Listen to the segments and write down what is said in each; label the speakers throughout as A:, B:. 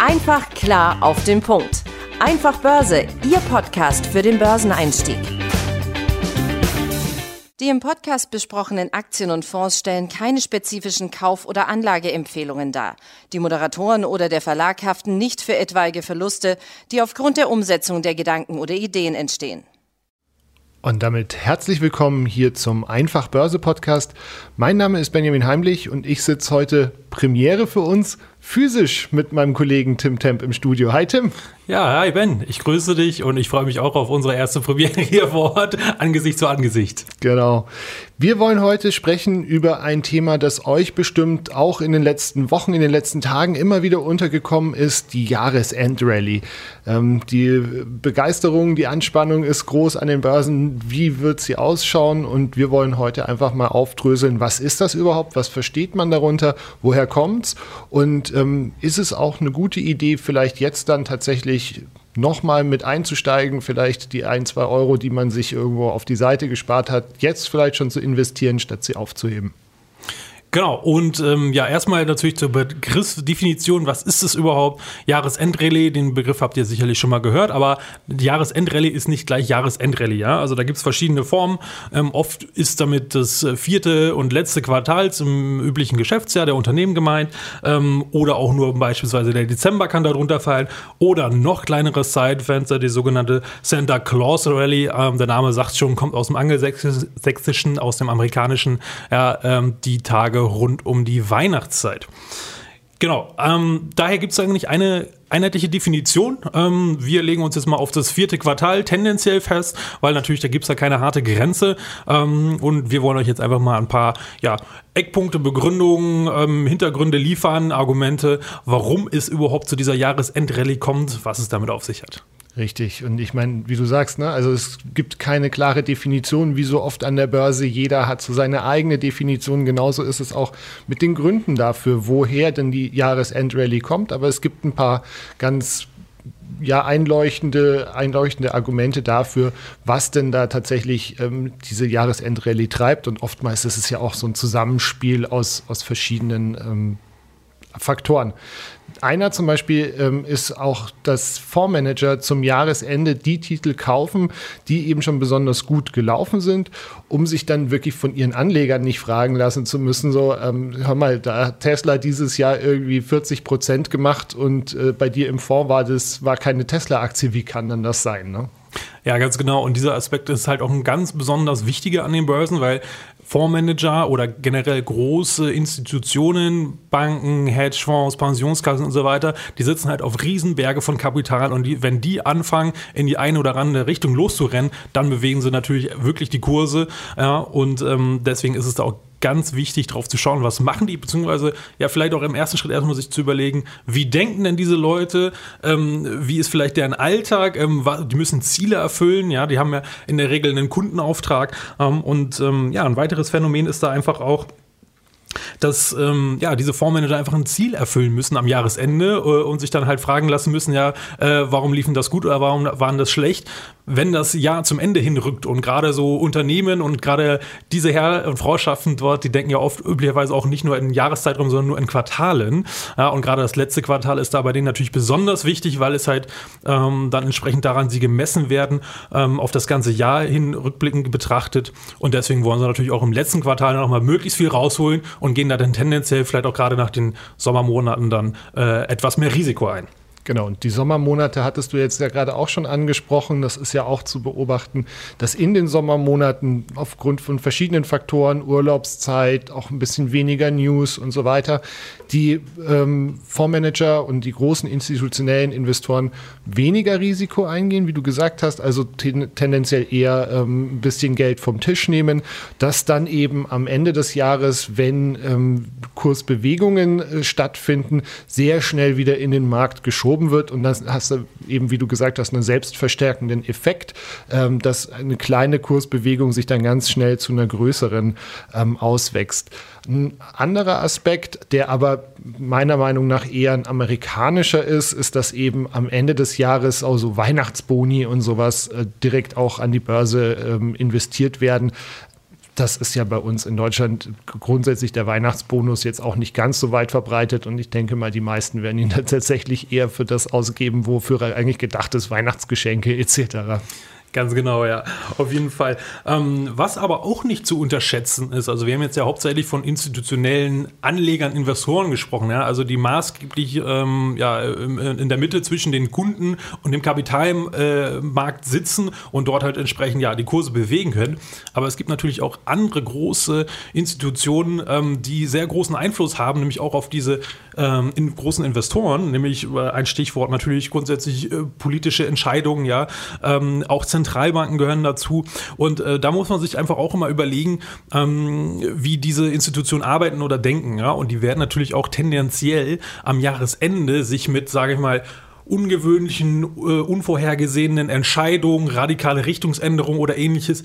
A: Einfach klar auf den Punkt. Einfach Börse, Ihr Podcast für den Börseneinstieg. Die im Podcast besprochenen Aktien und Fonds stellen keine spezifischen Kauf- oder Anlageempfehlungen dar. Die Moderatoren oder der Verlag haften nicht für etwaige Verluste, die aufgrund der Umsetzung der Gedanken oder Ideen entstehen.
B: Und damit herzlich willkommen hier zum Einfach Börse Podcast. Mein Name ist Benjamin Heimlich und ich sitze heute Premiere für uns physisch mit meinem Kollegen Tim Temp im Studio. Hi Tim.
C: Ja, hi Ben, ich grüße dich und ich freue mich auch auf unsere erste Premiere hier vor Ort, Angesicht zu Angesicht.
B: Genau. Wir wollen heute sprechen über ein Thema, das euch bestimmt auch in den letzten Wochen, in den letzten Tagen immer wieder untergekommen ist, die Jahresendrallye. Ähm, die Begeisterung, die Anspannung ist groß an den Börsen. Wie wird sie ausschauen? Und wir wollen heute einfach mal aufdröseln, was ist das überhaupt? Was versteht man darunter? Woher kommt's? Und ähm, ist es auch eine gute Idee, vielleicht jetzt dann tatsächlich nochmal mit einzusteigen, vielleicht die ein, zwei Euro, die man sich irgendwo auf die Seite gespart hat, jetzt vielleicht schon zu investieren, statt sie aufzuheben.
C: Genau, und ähm, ja, erstmal natürlich zur Begriffsdefinition, was ist es überhaupt? Jahresendrallye, den Begriff habt ihr sicherlich schon mal gehört, aber Jahresendrallye ist nicht gleich Jahresendrallye, ja. Also da gibt es verschiedene Formen. Ähm, oft ist damit das vierte und letzte Quartal zum üblichen Geschäftsjahr der Unternehmen gemeint ähm, oder auch nur beispielsweise der Dezember kann darunter fallen oder noch kleineres Zeitfenster, die sogenannte Santa Claus Rally. Ähm, der Name sagt schon, kommt aus dem Angelsächsischen, aus dem Amerikanischen, ja, ähm, die Tage Tage rund um die Weihnachtszeit. Genau, ähm, daher gibt es eigentlich eine einheitliche Definition. Ähm, wir legen uns jetzt mal auf das vierte Quartal tendenziell fest, weil natürlich da gibt es ja keine harte Grenze. Ähm, und wir wollen euch jetzt einfach mal ein paar ja, Eckpunkte, Begründungen, ähm, Hintergründe liefern, Argumente, warum es überhaupt zu dieser Jahresendrallye kommt, was es damit auf sich hat.
B: Richtig. Und ich meine, wie du sagst, ne, also es gibt keine klare Definition, wie so oft an der Börse. Jeder hat so seine eigene Definition. Genauso ist es auch mit den Gründen dafür, woher denn die Jahresendrallye kommt. Aber es gibt ein paar ganz ja, einleuchtende, einleuchtende Argumente dafür, was denn da tatsächlich ähm, diese Jahresendrallye treibt. Und oftmals ist es ja auch so ein Zusammenspiel aus, aus verschiedenen ähm, Faktoren. Einer zum Beispiel ähm, ist auch, dass Fondsmanager zum Jahresende die Titel kaufen, die eben schon besonders gut gelaufen sind, um sich dann wirklich von ihren Anlegern nicht fragen lassen zu müssen, so, ähm, hör mal, da hat Tesla dieses Jahr irgendwie 40 Prozent gemacht und äh, bei dir im Fonds war das, war keine Tesla-Aktie, wie kann dann das sein, ne?
C: Ja, ganz genau. Und dieser Aspekt ist halt auch ein ganz besonders wichtiger an den Börsen, weil Fondsmanager oder generell große Institutionen, Banken, Hedgefonds, Pensionskassen und so weiter, die sitzen halt auf Riesenberge von Kapital und die, wenn die anfangen, in die eine oder andere Richtung loszurennen, dann bewegen sie natürlich wirklich die Kurse. Ja, und ähm, deswegen ist es da auch ganz wichtig, darauf zu schauen, was machen die, beziehungsweise ja vielleicht auch im ersten Schritt erstmal sich zu überlegen, wie denken denn diese Leute, ähm, wie ist vielleicht deren Alltag, ähm, die müssen Ziele erfüllen, ja, die haben ja in der Regel einen Kundenauftrag ähm, und ähm, ja, ein weiteres Phänomen ist da einfach auch, dass ähm, ja, diese Fondsmanager einfach ein Ziel erfüllen müssen am Jahresende äh, und sich dann halt fragen lassen müssen, ja, äh, warum liefen das gut oder warum waren das schlecht, wenn das Jahr zum Ende hinrückt und gerade so Unternehmen und gerade diese Herr und Frauschaften dort, die denken ja oft üblicherweise auch nicht nur in Jahreszeitraum, sondern nur in Quartalen. Ja, und gerade das letzte Quartal ist da bei denen natürlich besonders wichtig, weil es halt ähm, dann entsprechend daran sie gemessen werden, ähm, auf das ganze Jahr hin rückblickend betrachtet. Und deswegen wollen sie natürlich auch im letzten Quartal nochmal möglichst viel rausholen und gehen da dann tendenziell vielleicht auch gerade nach den Sommermonaten dann äh, etwas mehr Risiko ein.
B: Genau, und die Sommermonate hattest du jetzt ja gerade auch schon angesprochen. Das ist ja auch zu beobachten, dass in den Sommermonaten aufgrund von verschiedenen Faktoren, Urlaubszeit, auch ein bisschen weniger News und so weiter, die ähm, Fondsmanager und die großen institutionellen Investoren weniger Risiko eingehen, wie du gesagt hast, also ten tendenziell eher ähm, ein bisschen Geld vom Tisch nehmen, dass dann eben am Ende des Jahres, wenn ähm, Kursbewegungen äh, stattfinden, sehr schnell wieder in den Markt geschoben geschoben wird und dann hast du eben, wie du gesagt hast, einen selbstverstärkenden Effekt, ähm, dass eine kleine Kursbewegung sich dann ganz schnell zu einer größeren ähm, auswächst. Ein anderer Aspekt, der aber meiner Meinung nach eher ein amerikanischer ist, ist, dass eben am Ende des Jahres auch so Weihnachtsboni und sowas äh, direkt auch an die Börse ähm, investiert werden das ist ja bei uns in Deutschland grundsätzlich der Weihnachtsbonus jetzt auch nicht ganz so weit verbreitet und ich denke mal, die meisten werden ihn dann tatsächlich eher für das ausgeben, wofür er eigentlich gedacht ist, Weihnachtsgeschenke etc.
C: Ganz genau, ja, auf jeden Fall. Ähm, was aber auch nicht zu unterschätzen ist, also wir haben jetzt ja hauptsächlich von institutionellen Anlegern, Investoren gesprochen, ja, also die maßgeblich ähm, ja, in der Mitte zwischen den Kunden und dem Kapitalmarkt sitzen und dort halt entsprechend ja die Kurse bewegen können. Aber es gibt natürlich auch andere große Institutionen, ähm, die sehr großen Einfluss haben, nämlich auch auf diese ähm, in großen Investoren, nämlich äh, ein Stichwort natürlich grundsätzlich äh, politische Entscheidungen, ja, ähm, auch Zentralbanken gehören dazu. Und äh, da muss man sich einfach auch immer überlegen, ähm, wie diese Institutionen arbeiten oder denken. Ja? Und die werden natürlich auch tendenziell am Jahresende sich mit, sage ich mal, ungewöhnlichen, äh, unvorhergesehenen Entscheidungen, radikale Richtungsänderungen oder ähnliches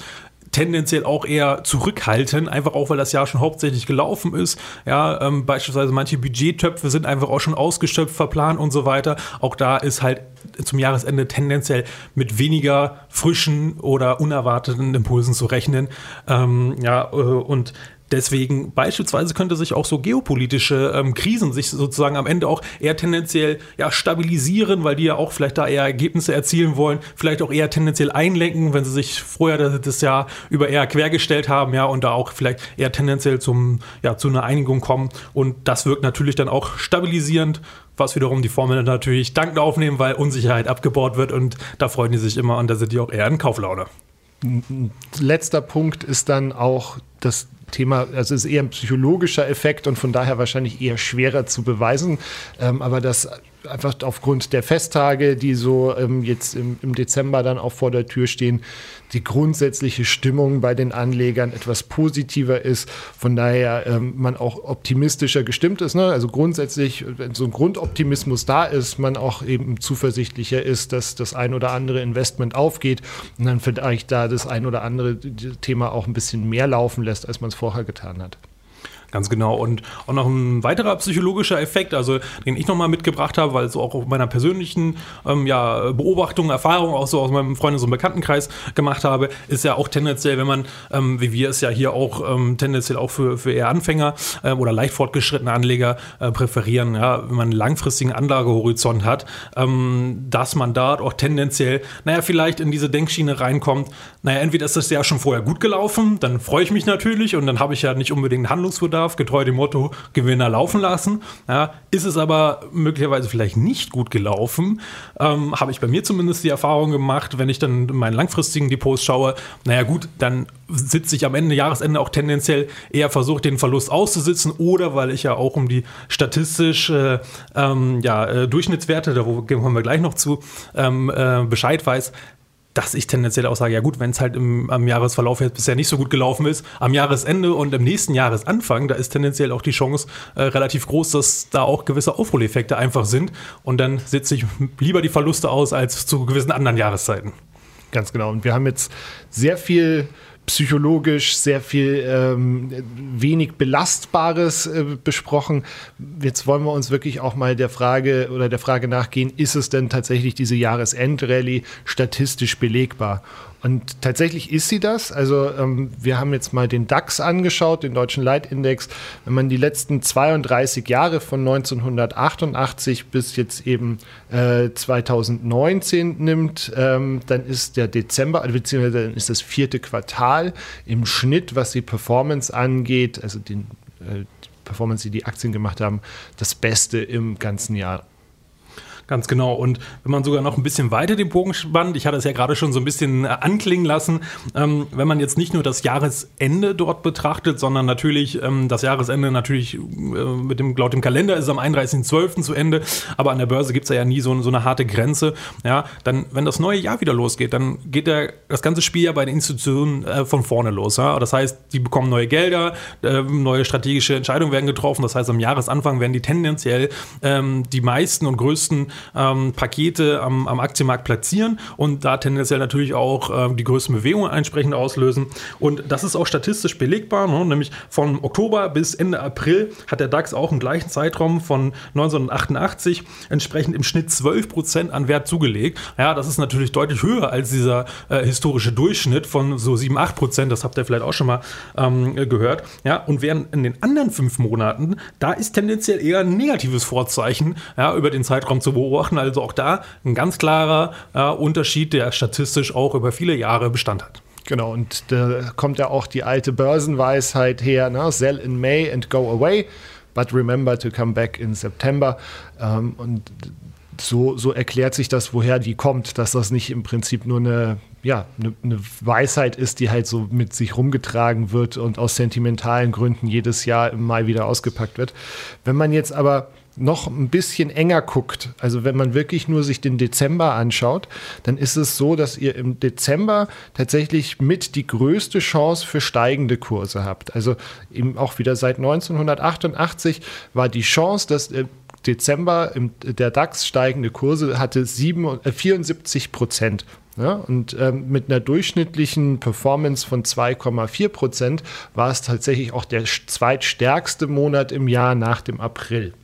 C: tendenziell auch eher zurückhalten, einfach auch, weil das Jahr schon hauptsächlich gelaufen ist. Ja, ähm, beispielsweise manche Budgettöpfe sind einfach auch schon ausgeschöpft, verplant und so weiter. Auch da ist halt zum Jahresende tendenziell mit weniger frischen oder unerwarteten Impulsen zu rechnen. Ähm, ja, äh, und Deswegen beispielsweise könnte sich auch so geopolitische ähm, Krisen sich sozusagen am Ende auch eher tendenziell ja, stabilisieren, weil die ja auch vielleicht da eher Ergebnisse erzielen wollen, vielleicht auch eher tendenziell einlenken, wenn sie sich vorher das, das Jahr über eher quergestellt haben, ja, und da auch vielleicht eher tendenziell zum, ja, zu einer Einigung kommen. Und das wirkt natürlich dann auch stabilisierend was wiederum die Formel natürlich dankend aufnehmen, weil Unsicherheit abgebaut wird und da freuen die sich immer und da sind die auch eher in Kauflaune.
B: Letzter Punkt ist dann auch das Thema, also es ist eher ein psychologischer Effekt und von daher wahrscheinlich eher schwerer zu beweisen. Ähm, aber das einfach aufgrund der Festtage, die so ähm, jetzt im, im, Dezember dann auch vor der Tür stehen, die grundsätzliche Stimmung bei den Anlegern etwas positiver ist. Von daher ähm, man auch optimistischer gestimmt ist. Ne? Also grundsätzlich, wenn so ein Grundoptimismus da ist, man auch eben zuversichtlicher ist, dass das ein oder andere Investment aufgeht und dann vielleicht da das ein oder andere Thema auch ein bisschen mehr laufen lässt, als man es vorher getan hat.
C: Ganz genau. Und auch noch ein weiterer psychologischer Effekt, also den ich nochmal mitgebracht habe, weil so auch auf meiner persönlichen ähm, ja, Beobachtung, Erfahrung auch so aus meinem Freundes- und Bekanntenkreis gemacht habe, ist ja auch tendenziell, wenn man, ähm, wie wir es ja hier auch ähm, tendenziell auch für, für eher Anfänger äh, oder leicht fortgeschrittene Anleger äh, präferieren, ja, wenn man einen langfristigen Anlagehorizont hat, ähm, dass man da auch tendenziell, naja, vielleicht in diese Denkschiene reinkommt, naja, entweder ist das Jahr schon vorher gut gelaufen, dann freue ich mich natürlich und dann habe ich ja nicht unbedingt Handlungsbedarf darf, getreu dem Motto Gewinner laufen lassen. Ja, ist es aber möglicherweise vielleicht nicht gut gelaufen, ähm, habe ich bei mir zumindest die Erfahrung gemacht, wenn ich dann in meinen langfristigen Depots schaue, naja gut, dann sitze ich am Ende, Jahresende auch tendenziell eher versucht, den Verlust auszusitzen oder weil ich ja auch um die statistische ähm, ja, äh, Durchschnittswerte, da kommen wir gleich noch zu, ähm, äh, Bescheid weiß, dass ich tendenziell auch sage, ja gut, wenn es halt im, am Jahresverlauf jetzt bisher nicht so gut gelaufen ist, am Jahresende und im nächsten Jahresanfang, da ist tendenziell auch die Chance äh, relativ groß, dass da auch gewisse Aufholeffekte einfach sind und dann sitze ich lieber die Verluste aus als zu gewissen anderen Jahreszeiten.
B: Ganz genau. Und wir haben jetzt sehr viel psychologisch sehr viel ähm, wenig Belastbares äh, besprochen. Jetzt wollen wir uns wirklich auch mal der Frage oder der Frage nachgehen, ist es denn tatsächlich diese Jahresendrallye statistisch belegbar? Und tatsächlich ist sie das. Also ähm, wir haben jetzt mal den DAX angeschaut, den deutschen Leitindex. Wenn man die letzten 32 Jahre von 1988 bis jetzt eben äh, 2019 nimmt, ähm, dann ist der Dezember, also beziehungsweise dann ist das vierte Quartal im Schnitt, was die Performance angeht, also den äh, Performance, die die Aktien gemacht haben, das Beste im ganzen Jahr
C: Ganz genau. Und wenn man sogar noch ein bisschen weiter den Bogen spannt, ich hatte es ja gerade schon so ein bisschen äh, anklingen lassen, ähm, wenn man jetzt nicht nur das Jahresende dort betrachtet, sondern natürlich ähm, das Jahresende natürlich äh, mit dem, laut dem Kalender ist es am 31.12. zu Ende, aber an der Börse gibt es ja nie so, so, eine harte Grenze. Ja, dann, wenn das neue Jahr wieder losgeht, dann geht der, das ganze Spiel ja bei den Institutionen äh, von vorne los. Ja? Das heißt, die bekommen neue Gelder, äh, neue strategische Entscheidungen werden getroffen. Das heißt, am Jahresanfang werden die tendenziell ähm, die meisten und größten ähm, Pakete am, am, Aktienmarkt platzieren und da tendenziell natürlich auch äh, die größten Bewegungen entsprechend auslösen. Und das ist auch statistisch belegbar, ne? nämlich von Oktober bis Ende April hat der DAX auch im gleichen Zeitraum von 1988 entsprechend im Schnitt 12 Prozent an Wert zugelegt. Ja, das ist natürlich deutlich höher als dieser äh, historische Durchschnitt von so 7, 8 Prozent. Das habt ihr vielleicht auch schon mal ähm, gehört. Ja, und während in den anderen fünf Monaten, da ist tendenziell eher ein negatives Vorzeichen ja, über den Zeitraum zu beobachten. Also auch da ein ganz klarer äh, Unterschied, der statistisch auch über viele Jahre Bestand hat.
B: Genau, und da kommt ja auch die alte Börsenweisheit her, ne? sell in May and go away, but remember to come back in September. Ähm, und so, so erklärt sich das, woher die kommt, dass das nicht im Prinzip nur eine, ja, eine, eine, Weisheit ist, die halt so mit sich rumgetragen wird und aus sentimentalen Gründen jedes Jahr im Mai wieder ausgepackt wird. Wenn man jetzt aber noch ein bisschen enger guckt, also wenn man wirklich nur sich den Dezember anschaut, dann ist es so, dass ihr im Dezember tatsächlich mit die größte Chance für steigende Kurse habt. Also eben auch wieder seit 1988 war die Chance, dass äh, Dezember im, der DAX steigende Kurse hatte 7, äh, 74 Prozent. Ja, und ähm, mit einer durchschnittlichen Performance von 2,4 Prozent war es tatsächlich auch der zweitstärkste Monat im Jahr nach dem April.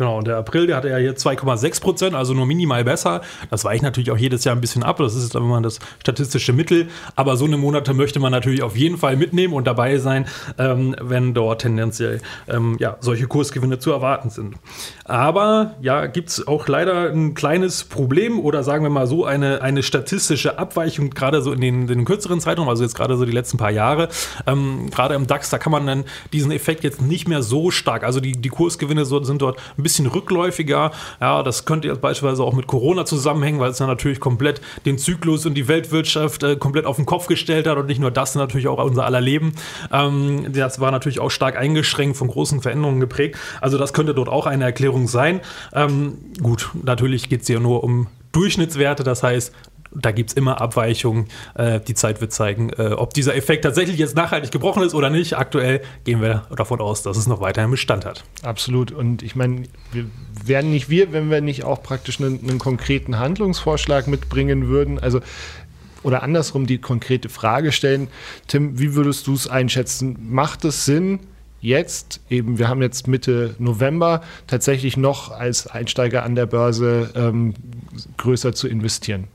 C: Genau, und der April, der hatte ja hier 2,6 Prozent, also nur minimal besser. Das weicht natürlich auch jedes Jahr ein bisschen ab. Das ist immer das statistische Mittel. Aber so eine Monate möchte man natürlich auf jeden Fall mitnehmen und dabei sein, ähm, wenn dort tendenziell ähm, ja, solche Kursgewinne zu erwarten sind. Aber ja, gibt es auch leider ein kleines Problem oder sagen wir mal so eine, eine statistische Abweichung, gerade so in den, den kürzeren Zeitungen, also jetzt gerade so die letzten paar Jahre. Ähm, gerade im DAX, da kann man dann diesen Effekt jetzt nicht mehr so stark, also die, die Kursgewinne so, sind dort ein bisschen bisschen rückläufiger. Ja, das könnte jetzt beispielsweise auch mit Corona zusammenhängen, weil es dann natürlich komplett den Zyklus und die Weltwirtschaft äh, komplett auf den Kopf gestellt hat und nicht nur das, natürlich auch unser aller Leben. Ähm, das war natürlich auch stark eingeschränkt, von großen Veränderungen geprägt. Also das könnte dort auch eine Erklärung sein. Ähm, gut, natürlich geht es hier nur um Durchschnittswerte, das heißt, da gibt es immer Abweichungen. Äh, die Zeit wird zeigen, äh, ob dieser Effekt tatsächlich jetzt nachhaltig gebrochen ist oder nicht. Aktuell gehen wir davon aus, dass es noch weiterhin Bestand hat.
B: Absolut. Und ich meine, wir wären nicht wir, wenn wir nicht auch praktisch einen, einen konkreten Handlungsvorschlag mitbringen würden. Also oder andersrum die konkrete Frage stellen, Tim, wie würdest du es einschätzen? Macht es Sinn, jetzt eben, wir haben jetzt Mitte November, tatsächlich noch als Einsteiger an der Börse ähm, größer zu investieren?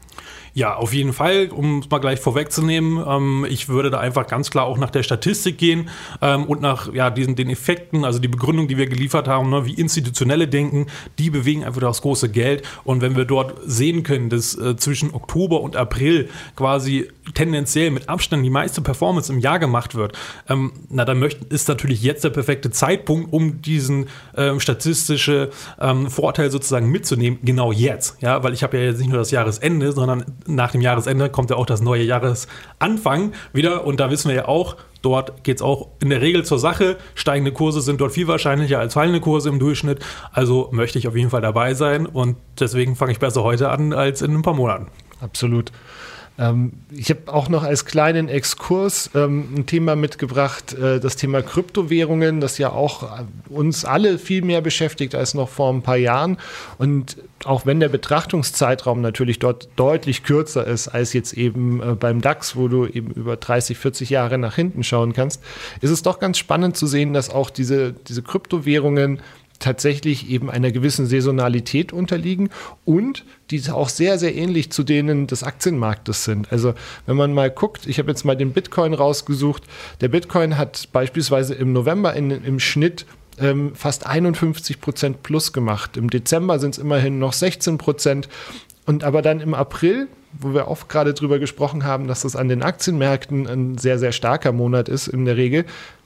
C: Ja, auf jeden Fall, um es mal gleich vorwegzunehmen, ähm, ich würde da einfach ganz klar auch nach der Statistik gehen ähm, und nach ja, diesen, den Effekten, also die Begründung, die wir geliefert haben, ne, wie institutionelle denken, die bewegen einfach das große Geld. Und wenn wir dort sehen können, dass äh, zwischen Oktober und April quasi tendenziell mit Abstand die meiste Performance im Jahr gemacht wird, ähm, na dann möcht, ist natürlich jetzt der perfekte Zeitpunkt, um diesen ähm, statistische ähm, Vorteil sozusagen mitzunehmen, genau jetzt. Ja, weil ich habe ja jetzt nicht nur das Jahresende, sondern nach dem Jahresende kommt ja auch das neue Jahresanfang wieder und da wissen wir ja auch, dort geht es auch in der Regel zur Sache. Steigende Kurse sind dort viel wahrscheinlicher als fallende Kurse im Durchschnitt. Also möchte ich auf jeden Fall dabei sein und deswegen fange ich besser heute an als in ein paar Monaten.
B: Absolut. Ähm, ich habe auch noch als kleinen Exkurs ähm, ein Thema mitgebracht, äh, das Thema Kryptowährungen, das ja auch äh, uns alle viel mehr beschäftigt als noch vor ein paar Jahren. Und auch wenn der Betrachtungszeitraum natürlich dort deutlich kürzer ist als jetzt eben äh, beim DAX, wo du eben über 30, 40 Jahre nach hinten schauen kannst, ist es doch ganz spannend zu sehen, dass auch diese, diese Kryptowährungen tatsächlich eben einer gewissen Saisonalität unterliegen und die auch sehr, sehr ähnlich zu denen des Aktienmarktes sind. Also wenn man mal guckt, ich habe jetzt mal den Bitcoin rausgesucht, der Bitcoin hat beispielsweise im November in, im Schnitt ähm, fast 51 Prozent plus gemacht. Im Dezember sind es immerhin noch 16 Prozent. Und aber dann im April, wo wir oft gerade drüber gesprochen haben, dass das an den Aktienmärkten ein sehr, sehr starker Monat ist in der Regel,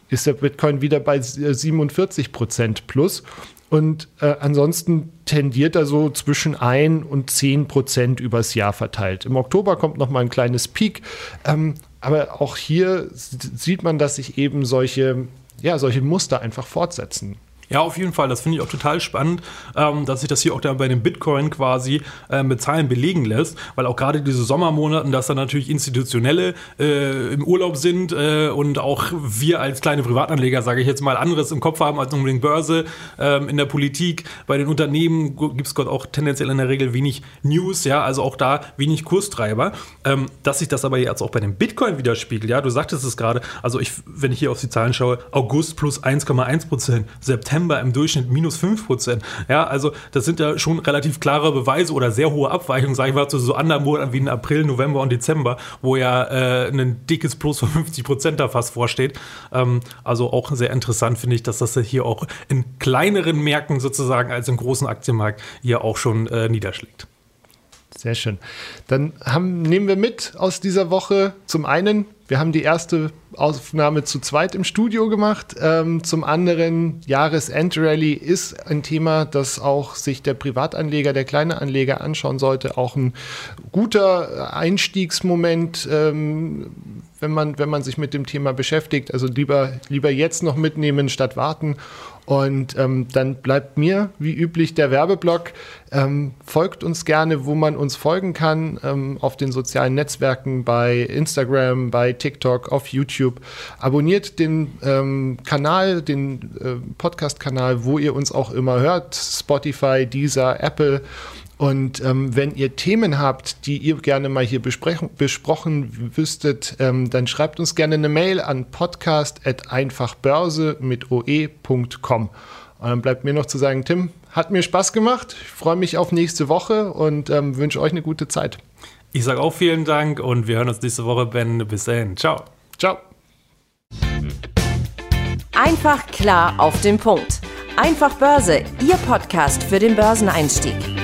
B: ist der Bitcoin wieder bei 47 Prozent plus. Und äh, ansonsten tendiert er so zwischen 1 und 10 Prozent übers Jahr verteilt. Im Oktober kommt noch mal ein kleines Peak. Ähm, aber auch hier sieht man, dass sich eben solche, ja, solche Muster einfach fortsetzen.
C: Ja, auf jeden Fall. Das finde ich auch total spannend, ähm, dass sich das hier auch dann bei dem Bitcoin quasi äh, mit Zahlen belegen lässt, weil auch gerade diese Sommermonaten, dass da natürlich Institutionelle äh, im Urlaub sind äh, und auch wir als kleine Privatanleger, sage ich jetzt mal, anderes im Kopf haben als unbedingt Börse. Ähm, in der Politik, bei den Unternehmen gibt es Gott auch tendenziell in der Regel wenig News, ja, also auch da wenig Kurstreiber. Ähm, dass sich das aber jetzt auch bei dem Bitcoin widerspiegelt, ja, du sagtest es gerade, also ich, wenn ich hier auf die Zahlen schaue, August plus 1,1 Prozent, September September im Durchschnitt minus 5 Prozent. Ja, also das sind ja schon relativ klare Beweise oder sehr hohe Abweichungen, sage ich mal, zu so anderen Monaten wie in April, November und Dezember, wo ja äh, ein dickes Plus von 50 Prozent da fast vorsteht. Ähm, also auch sehr interessant finde ich, dass das hier auch in kleineren Märkten sozusagen als im großen Aktienmarkt hier auch schon äh, niederschlägt.
B: Sehr schön. Dann haben, nehmen wir mit aus dieser Woche zum einen, wir haben die erste Aufnahme zu zweit im Studio gemacht. Ähm, zum anderen, Jahresendrallye ist ein Thema, das auch sich der Privatanleger, der kleine Anleger anschauen sollte. Auch ein guter Einstiegsmoment, ähm, wenn, man, wenn man sich mit dem Thema beschäftigt. Also lieber, lieber jetzt noch mitnehmen statt warten. Und ähm, dann bleibt mir wie üblich der Werbeblock. Ähm, folgt uns gerne, wo man uns folgen kann, ähm, auf den sozialen Netzwerken, bei Instagram, bei TikTok, auf YouTube. Abonniert den ähm, Kanal, den äh, Podcast-Kanal, wo ihr uns auch immer hört. Spotify, Deezer, Apple. Und ähm, wenn ihr Themen habt, die ihr gerne mal hier besprochen wüsstet, ähm, dann schreibt uns gerne eine Mail an podcast.einfachbörse mit oe.com. Und dann bleibt mir noch zu sagen, Tim, hat mir Spaß gemacht. Ich freue mich auf nächste Woche und ähm, wünsche euch eine gute Zeit.
C: Ich sage auch vielen Dank und wir hören uns nächste Woche, Ben. Bis dahin. Ciao.
B: Ciao.
A: Einfach klar auf den Punkt. Einfach Börse, Ihr Podcast für den Börseneinstieg.